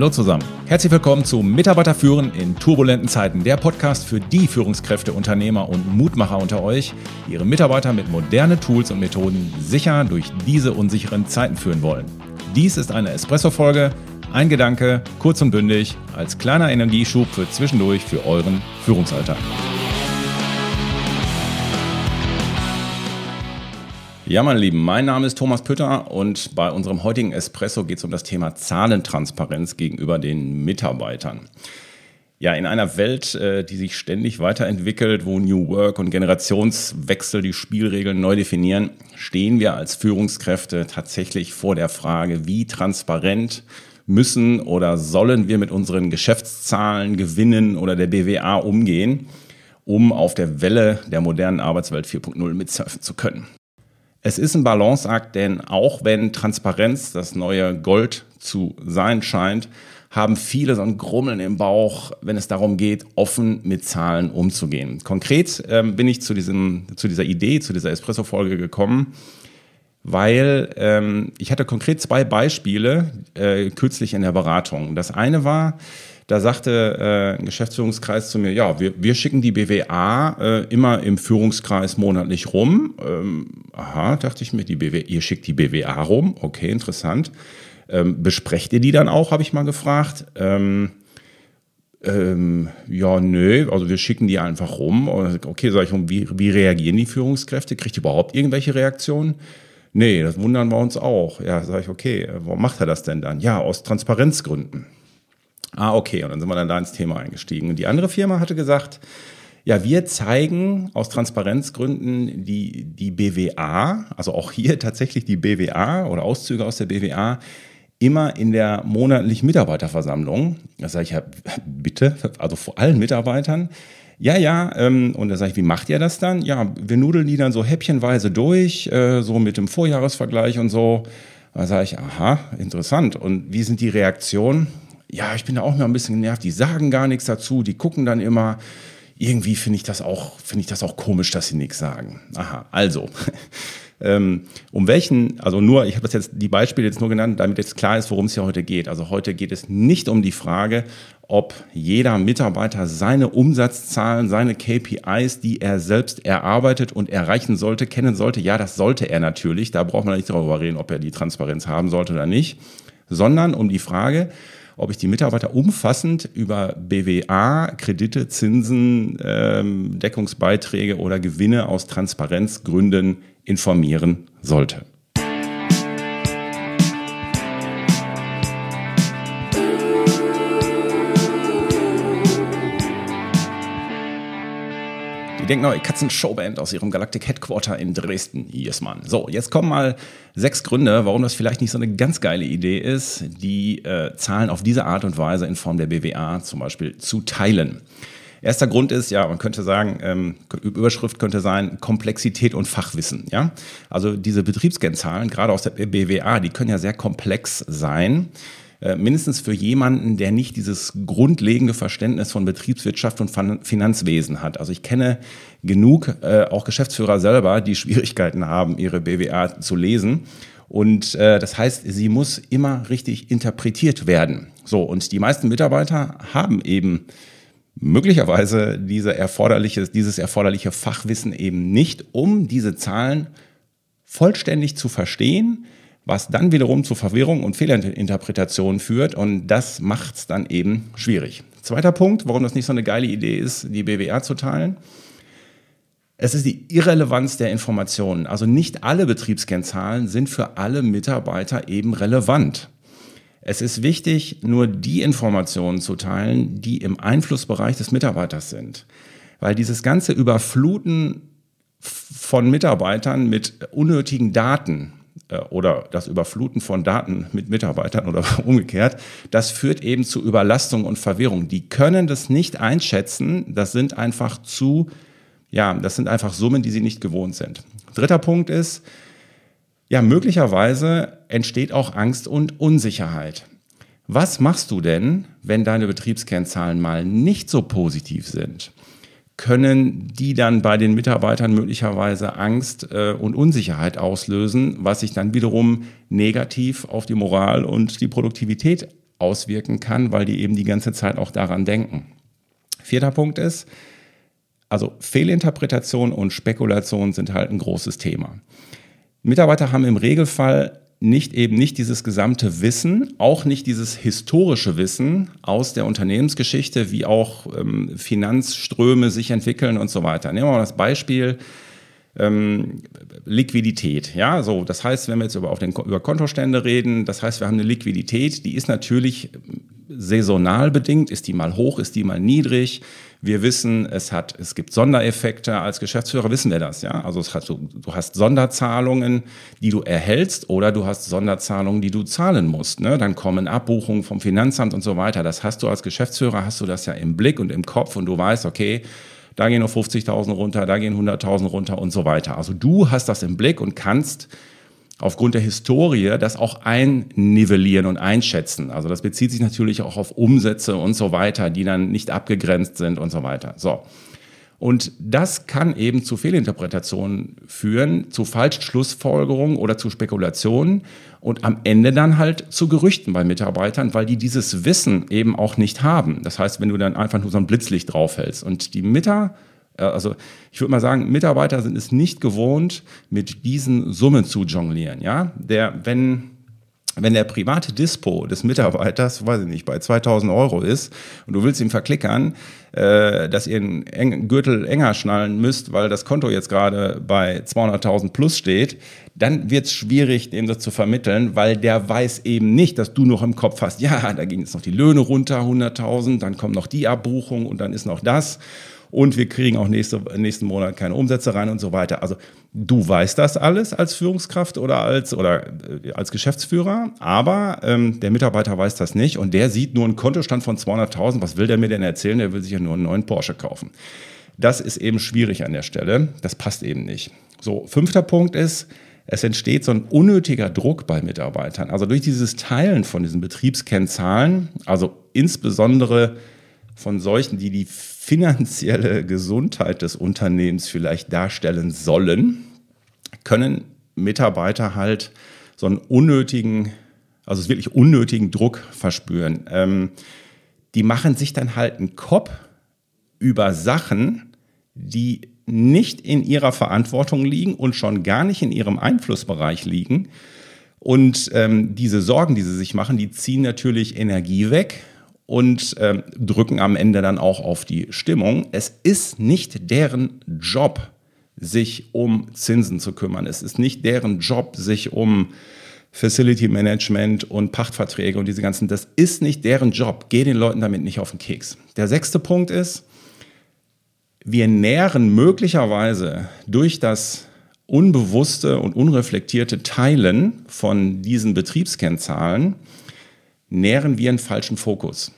Hallo zusammen. Herzlich willkommen zu Mitarbeiter führen in turbulenten Zeiten, der Podcast für die Führungskräfte, Unternehmer und Mutmacher unter euch, die ihre Mitarbeiter mit modernen Tools und Methoden sicher durch diese unsicheren Zeiten führen wollen. Dies ist eine Espresso-Folge, ein Gedanke, kurz und bündig, als kleiner Energieschub für zwischendurch für euren Führungsalltag. Ja, meine Lieben, mein Name ist Thomas Pütter und bei unserem heutigen Espresso geht es um das Thema Zahlentransparenz gegenüber den Mitarbeitern. Ja, in einer Welt, äh, die sich ständig weiterentwickelt, wo New Work und Generationswechsel die Spielregeln neu definieren, stehen wir als Führungskräfte tatsächlich vor der Frage, wie transparent müssen oder sollen wir mit unseren Geschäftszahlen, Gewinnen oder der BWA umgehen, um auf der Welle der modernen Arbeitswelt 4.0 mitsurfen zu können. Es ist ein Balanceakt, denn auch wenn Transparenz das neue Gold zu sein scheint, haben viele so ein Grummeln im Bauch, wenn es darum geht, offen mit Zahlen umzugehen. Konkret ähm, bin ich zu, diesem, zu dieser Idee, zu dieser Espresso-Folge gekommen, weil ähm, ich hatte konkret zwei Beispiele äh, kürzlich in der Beratung. Das eine war, da sagte äh, ein Geschäftsführungskreis zu mir, ja, wir, wir schicken die BWA äh, immer im Führungskreis monatlich rum. Ähm, aha, dachte ich mir, die BW, ihr schickt die BWA rum. Okay, interessant. Ähm, besprecht ihr die dann auch, habe ich mal gefragt. Ähm, ähm, ja, nö, also wir schicken die einfach rum. Okay, sag ich, wie, wie reagieren die Führungskräfte? Kriegt ihr überhaupt irgendwelche Reaktionen? Nee, das wundern wir uns auch. Ja, sage ich, okay, warum macht er das denn dann? Ja, aus Transparenzgründen. Ah, okay. Und dann sind wir dann da ins Thema eingestiegen. Und die andere Firma hatte gesagt, ja, wir zeigen aus Transparenzgründen die, die BWA, also auch hier tatsächlich die BWA oder Auszüge aus der BWA, immer in der monatlichen Mitarbeiterversammlung. Da sage ich ja, bitte, also vor allen Mitarbeitern. Ja, ja, ähm, und da sage ich, wie macht ihr das dann? Ja, wir nudeln die dann so häppchenweise durch, äh, so mit dem Vorjahresvergleich und so. Da sage ich, aha, interessant. Und wie sind die Reaktionen? Ja, ich bin da auch noch ein bisschen genervt, die sagen gar nichts dazu, die gucken dann immer. Irgendwie finde ich das auch, ich das auch komisch, dass sie nichts sagen. Aha, also. Ähm, um welchen, also nur, ich habe das jetzt die Beispiele jetzt nur genannt, damit jetzt klar ist, worum es hier heute geht. Also heute geht es nicht um die Frage, ob jeder Mitarbeiter seine Umsatzzahlen, seine KPIs, die er selbst erarbeitet und erreichen sollte, kennen sollte. Ja, das sollte er natürlich. Da braucht man nicht darüber reden, ob er die Transparenz haben sollte oder nicht, sondern um die Frage, ob ich die Mitarbeiter umfassend über BWA, Kredite, Zinsen, ähm, Deckungsbeiträge oder Gewinne aus Transparenzgründen informieren sollte. Denken neue Katzen-Showband aus ihrem Galactic Headquarter in Dresden. Yes, Mann. So, jetzt kommen mal sechs Gründe, warum das vielleicht nicht so eine ganz geile Idee ist, die äh, Zahlen auf diese Art und Weise in Form der BWA zum Beispiel zu teilen. Erster Grund ist, ja, man könnte sagen, ähm, Überschrift könnte sein Komplexität und Fachwissen. Ja, also diese Betriebskennzahlen, gerade aus der BWA, die können ja sehr komplex sein. Äh, mindestens für jemanden, der nicht dieses grundlegende Verständnis von Betriebswirtschaft und Finanzwesen hat. Also ich kenne genug, äh, auch Geschäftsführer selber, die Schwierigkeiten haben, ihre BWA zu lesen. Und äh, das heißt, sie muss immer richtig interpretiert werden. So, und die meisten Mitarbeiter haben eben möglicherweise diese erforderliche, dieses erforderliche Fachwissen eben nicht, um diese Zahlen vollständig zu verstehen, was dann wiederum zu Verwirrung und Fehlinterpretationen führt und das macht es dann eben schwierig. Zweiter Punkt, warum das nicht so eine geile Idee ist, die BWR zu teilen. Es ist die Irrelevanz der Informationen. Also nicht alle Betriebskennzahlen sind für alle Mitarbeiter eben relevant. Es ist wichtig, nur die Informationen zu teilen, die im Einflussbereich des Mitarbeiters sind. Weil dieses ganze Überfluten von Mitarbeitern mit unnötigen Daten, oder das Überfluten von Daten mit Mitarbeitern oder umgekehrt, das führt eben zu Überlastung und Verwirrung. Die können das nicht einschätzen. Das sind einfach zu, ja, das sind einfach Summen, die sie nicht gewohnt sind. Dritter Punkt ist, ja, möglicherweise entsteht auch Angst und Unsicherheit. Was machst du denn, wenn deine Betriebskennzahlen mal nicht so positiv sind? Können die dann bei den Mitarbeitern möglicherweise Angst äh, und Unsicherheit auslösen, was sich dann wiederum negativ auf die Moral und die Produktivität auswirken kann, weil die eben die ganze Zeit auch daran denken. Vierter Punkt ist, also Fehlinterpretation und Spekulation sind halt ein großes Thema. Mitarbeiter haben im Regelfall nicht eben nicht dieses gesamte Wissen, auch nicht dieses historische Wissen aus der Unternehmensgeschichte, wie auch ähm, Finanzströme sich entwickeln und so weiter. Nehmen wir mal das Beispiel ähm, Liquidität. Ja, so das heißt, wenn wir jetzt über, auf den, über Kontostände reden, das heißt, wir haben eine Liquidität, die ist natürlich saisonal bedingt, ist die mal hoch, ist die mal niedrig. Wir wissen, es hat, es gibt Sondereffekte. Als Geschäftsführer wissen wir das, ja. Also es hat, du, du hast Sonderzahlungen, die du erhältst, oder du hast Sonderzahlungen, die du zahlen musst. Ne? Dann kommen Abbuchungen vom Finanzamt und so weiter. Das hast du als Geschäftsführer, hast du das ja im Blick und im Kopf und du weißt, okay, da gehen noch 50.000 runter, da gehen 100.000 runter und so weiter. Also du hast das im Blick und kannst aufgrund der Historie das auch einnivellieren und einschätzen. Also das bezieht sich natürlich auch auf Umsätze und so weiter, die dann nicht abgegrenzt sind und so weiter. So. Und das kann eben zu Fehlinterpretationen führen, zu falschen Schlussfolgerungen oder zu Spekulationen und am Ende dann halt zu Gerüchten bei Mitarbeitern, weil die dieses Wissen eben auch nicht haben. Das heißt, wenn du dann einfach nur so ein Blitzlicht draufhältst und die Mitarbeiter also ich würde mal sagen, Mitarbeiter sind es nicht gewohnt, mit diesen Summen zu jonglieren. Ja, der, wenn wenn der private Dispo des Mitarbeiters, weiß ich nicht, bei 2000 Euro ist und du willst ihm verklickern, äh, dass ihr einen Gürtel enger schnallen müsst, weil das Konto jetzt gerade bei 200.000 plus steht, dann wird es schwierig, dem das zu vermitteln, weil der weiß eben nicht, dass du noch im Kopf hast, ja, da gehen jetzt noch die Löhne runter, 100.000, dann kommt noch die Abbuchung und dann ist noch das und wir kriegen auch nächste, nächsten Monat keine Umsätze rein und so weiter. Also du weißt das alles als Führungskraft oder als, oder äh, als Geschäftsführer, aber ähm, der Mitarbeiter weiß das nicht und der sieht nur einen Kontostand von 200.000. Was will der mir denn erzählen? Der will sich ja nur einen neuen Porsche kaufen. Das ist eben schwierig an der Stelle. Das passt eben nicht. So, fünfter Punkt ist, es entsteht so ein unnötiger Druck bei Mitarbeitern. Also durch dieses Teilen von diesen Betriebskennzahlen, also insbesondere von solchen, die die finanzielle Gesundheit des Unternehmens vielleicht darstellen sollen, können Mitarbeiter halt so einen unnötigen, also wirklich unnötigen Druck verspüren. Ähm, die machen sich dann halt einen Kopf über Sachen, die nicht in ihrer Verantwortung liegen und schon gar nicht in ihrem Einflussbereich liegen. Und ähm, diese Sorgen, die sie sich machen, die ziehen natürlich Energie weg und ähm, drücken am Ende dann auch auf die Stimmung. Es ist nicht deren Job, sich um Zinsen zu kümmern. Es ist nicht deren Job, sich um Facility Management und Pachtverträge und diese ganzen, das ist nicht deren Job. Geh den Leuten damit nicht auf den Keks. Der sechste Punkt ist, wir nähren möglicherweise durch das unbewusste und unreflektierte Teilen von diesen Betriebskennzahlen, nähren wir einen falschen Fokus.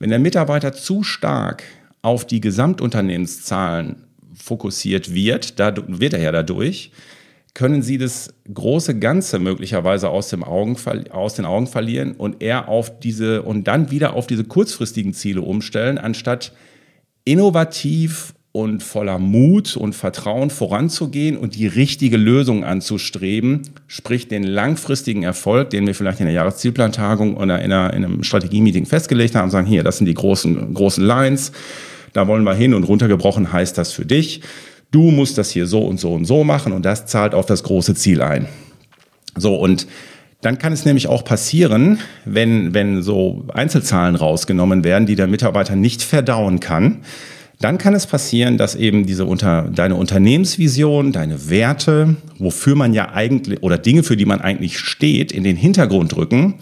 Wenn der Mitarbeiter zu stark auf die Gesamtunternehmenszahlen fokussiert wird, da wird er ja dadurch, können sie das große Ganze möglicherweise aus, dem Augen, aus den Augen verlieren und eher auf diese und dann wieder auf diese kurzfristigen Ziele umstellen, anstatt innovativ und voller Mut und Vertrauen voranzugehen und die richtige Lösung anzustreben, sprich den langfristigen Erfolg, den wir vielleicht in der Jahreszielplantagung oder in, einer, in einem Strategie-Meeting festgelegt haben, sagen, hier, das sind die großen, großen Lines, da wollen wir hin und runtergebrochen heißt das für dich. Du musst das hier so und so und so machen und das zahlt auf das große Ziel ein. So, und dann kann es nämlich auch passieren, wenn, wenn so Einzelzahlen rausgenommen werden, die der Mitarbeiter nicht verdauen kann, dann kann es passieren, dass eben diese unter, deine Unternehmensvision, deine Werte, wofür man ja eigentlich, oder Dinge, für die man eigentlich steht, in den Hintergrund rücken.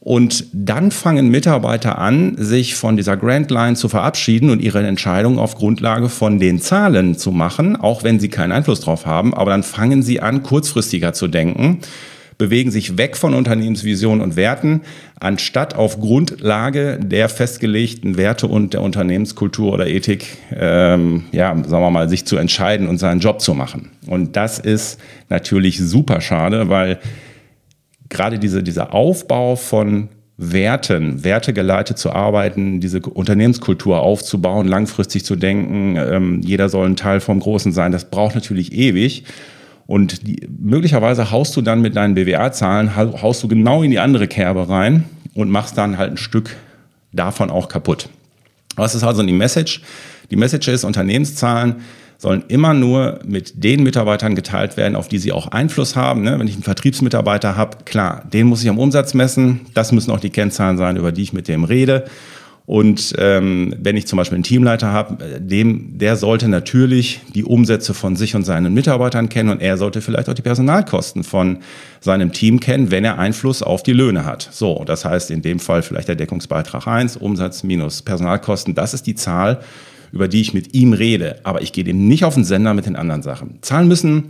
Und dann fangen Mitarbeiter an, sich von dieser Grand Line zu verabschieden und ihre Entscheidung auf Grundlage von den Zahlen zu machen, auch wenn sie keinen Einfluss drauf haben. Aber dann fangen sie an, kurzfristiger zu denken bewegen sich weg von Unternehmensvision und Werten, anstatt auf Grundlage der festgelegten Werte und der Unternehmenskultur oder Ethik, ähm, ja, sagen wir mal, sich zu entscheiden und seinen Job zu machen. Und das ist natürlich super schade, weil gerade diese, dieser Aufbau von Werten, wertegeleitet zu arbeiten, diese Unternehmenskultur aufzubauen, langfristig zu denken, ähm, jeder soll ein Teil vom Großen sein, das braucht natürlich ewig. Und die, möglicherweise haust du dann mit deinen BWA-Zahlen, haust du genau in die andere Kerbe rein und machst dann halt ein Stück davon auch kaputt. Was ist also die Message? Die Message ist, Unternehmenszahlen sollen immer nur mit den Mitarbeitern geteilt werden, auf die sie auch Einfluss haben. Ne? Wenn ich einen Vertriebsmitarbeiter habe, klar, den muss ich am Umsatz messen. Das müssen auch die Kennzahlen sein, über die ich mit dem rede. Und ähm, wenn ich zum Beispiel einen Teamleiter habe, dem, der sollte natürlich die Umsätze von sich und seinen Mitarbeitern kennen und er sollte vielleicht auch die Personalkosten von seinem Team kennen, wenn er Einfluss auf die Löhne hat. So, das heißt in dem Fall vielleicht der Deckungsbeitrag 1, Umsatz minus Personalkosten, das ist die Zahl, über die ich mit ihm rede. Aber ich gehe dem nicht auf den Sender mit den anderen Sachen. Zahlen müssen,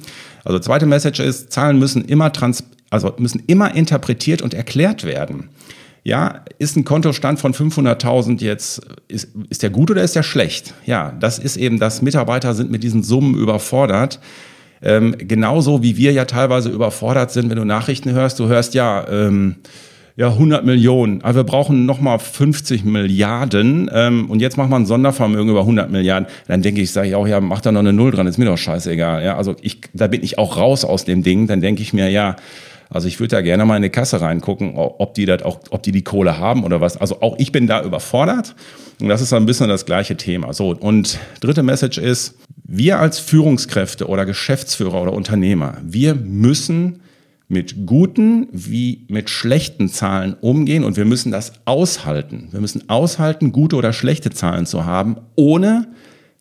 also zweite Message ist, Zahlen müssen immer trans, also müssen immer interpretiert und erklärt werden ja, ist ein Kontostand von 500.000 jetzt, ist, ist der gut oder ist der schlecht? Ja, das ist eben, dass Mitarbeiter sind mit diesen Summen überfordert. Ähm, genauso wie wir ja teilweise überfordert sind, wenn du Nachrichten hörst. Du hörst ja, ähm, ja 100 Millionen, aber wir brauchen nochmal 50 Milliarden ähm, und jetzt machen wir ein Sondervermögen über 100 Milliarden. Dann denke ich, sage ich auch, ja, mach da noch eine Null dran, ist mir doch scheißegal. Ja, also ich, da bin ich auch raus aus dem Ding. Dann denke ich mir, ja, also ich würde da gerne mal in die Kasse reingucken, ob die das auch, ob die die Kohle haben oder was. Also auch ich bin da überfordert. Und das ist ein bisschen das gleiche Thema. So. Und dritte Message ist, wir als Führungskräfte oder Geschäftsführer oder Unternehmer, wir müssen mit guten wie mit schlechten Zahlen umgehen und wir müssen das aushalten. Wir müssen aushalten, gute oder schlechte Zahlen zu haben, ohne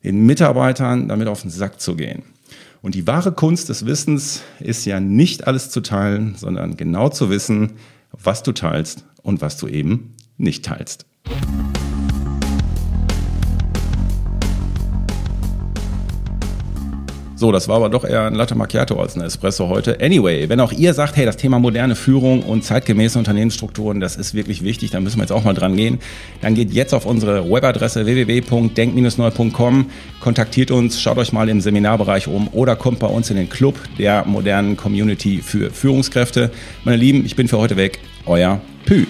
den Mitarbeitern damit auf den Sack zu gehen. Und die wahre Kunst des Wissens ist ja nicht alles zu teilen, sondern genau zu wissen, was du teilst und was du eben nicht teilst. So, das war aber doch eher ein Latte Macchiato als ein Espresso heute. Anyway, wenn auch ihr sagt, hey, das Thema moderne Führung und zeitgemäße Unternehmensstrukturen, das ist wirklich wichtig, dann müssen wir jetzt auch mal dran gehen. Dann geht jetzt auf unsere Webadresse www.denk-neu.com, kontaktiert uns, schaut euch mal im Seminarbereich um oder kommt bei uns in den Club der modernen Community für Führungskräfte. Meine Lieben, ich bin für heute weg. Euer Pü.